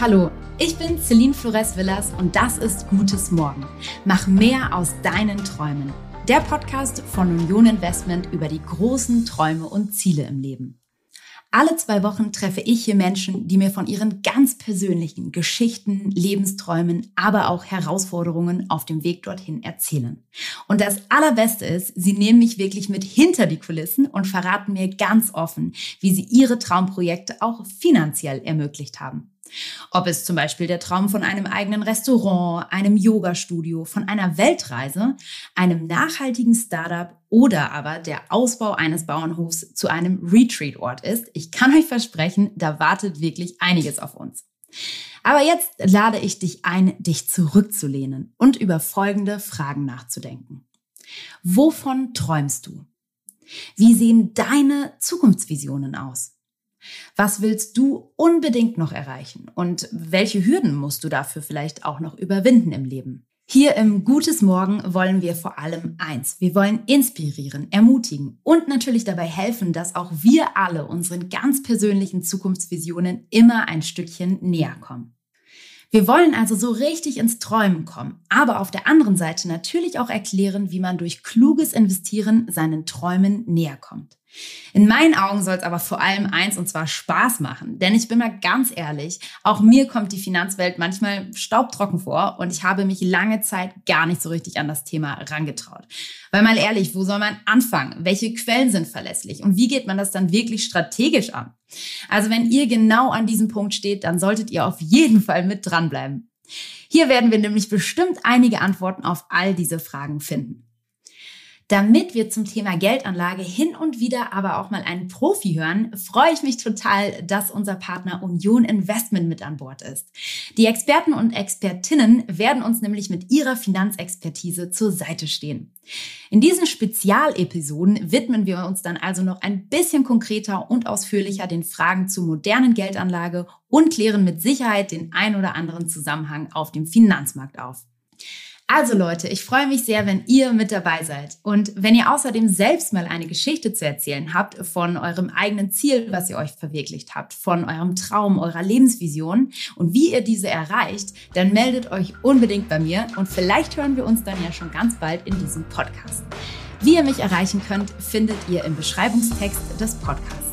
hallo. Ich bin Celine Flores Villas und das ist Gutes Morgen. Mach mehr aus deinen Träumen. Der Podcast von Union Investment über die großen Träume und Ziele im Leben. Alle zwei Wochen treffe ich hier Menschen, die mir von ihren ganz persönlichen Geschichten, Lebensträumen, aber auch Herausforderungen auf dem Weg dorthin erzählen. Und das Allerbeste ist, sie nehmen mich wirklich mit hinter die Kulissen und verraten mir ganz offen, wie sie ihre Traumprojekte auch finanziell ermöglicht haben. Ob es zum Beispiel der Traum von einem eigenen Restaurant, einem Yoga-Studio, von einer Weltreise, einem nachhaltigen Startup oder aber der Ausbau eines Bauernhofs zu einem Retreat-Ort ist, ich kann euch versprechen, da wartet wirklich einiges auf uns. Aber jetzt lade ich dich ein, dich zurückzulehnen und über folgende Fragen nachzudenken. Wovon träumst du? Wie sehen deine Zukunftsvisionen aus? Was willst du unbedingt noch erreichen? Und welche Hürden musst du dafür vielleicht auch noch überwinden im Leben? Hier im Gutes Morgen wollen wir vor allem eins. Wir wollen inspirieren, ermutigen und natürlich dabei helfen, dass auch wir alle unseren ganz persönlichen Zukunftsvisionen immer ein Stückchen näher kommen. Wir wollen also so richtig ins Träumen kommen, aber auf der anderen Seite natürlich auch erklären, wie man durch kluges Investieren seinen Träumen näher kommt. In meinen Augen soll es aber vor allem eins und zwar Spaß machen. Denn ich bin mal ganz ehrlich, auch mir kommt die Finanzwelt manchmal staubtrocken vor und ich habe mich lange Zeit gar nicht so richtig an das Thema rangetraut. Weil mal ehrlich, wo soll man anfangen? Welche Quellen sind verlässlich? Und wie geht man das dann wirklich strategisch an? Also wenn ihr genau an diesem Punkt steht, dann solltet ihr auf jeden Fall mit dranbleiben. Hier werden wir nämlich bestimmt einige Antworten auf all diese Fragen finden. Damit wir zum Thema Geldanlage hin und wieder aber auch mal einen Profi hören, freue ich mich total, dass unser Partner Union Investment mit an Bord ist. Die Experten und Expertinnen werden uns nämlich mit ihrer Finanzexpertise zur Seite stehen. In diesen Spezialepisoden widmen wir uns dann also noch ein bisschen konkreter und ausführlicher den Fragen zur modernen Geldanlage und klären mit Sicherheit den ein oder anderen Zusammenhang auf dem Finanzmarkt auf. Also Leute, ich freue mich sehr, wenn ihr mit dabei seid. Und wenn ihr außerdem selbst mal eine Geschichte zu erzählen habt von eurem eigenen Ziel, was ihr euch verwirklicht habt, von eurem Traum, eurer Lebensvision und wie ihr diese erreicht, dann meldet euch unbedingt bei mir und vielleicht hören wir uns dann ja schon ganz bald in diesem Podcast. Wie ihr mich erreichen könnt, findet ihr im Beschreibungstext des Podcasts.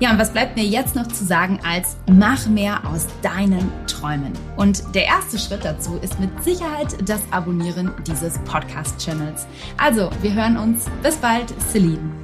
Ja, und was bleibt mir jetzt noch zu sagen als mach mehr aus deinen Träumen? Und der erste Schritt dazu ist mit Sicherheit das Abonnieren dieses Podcast-Channels. Also, wir hören uns. Bis bald, Celine.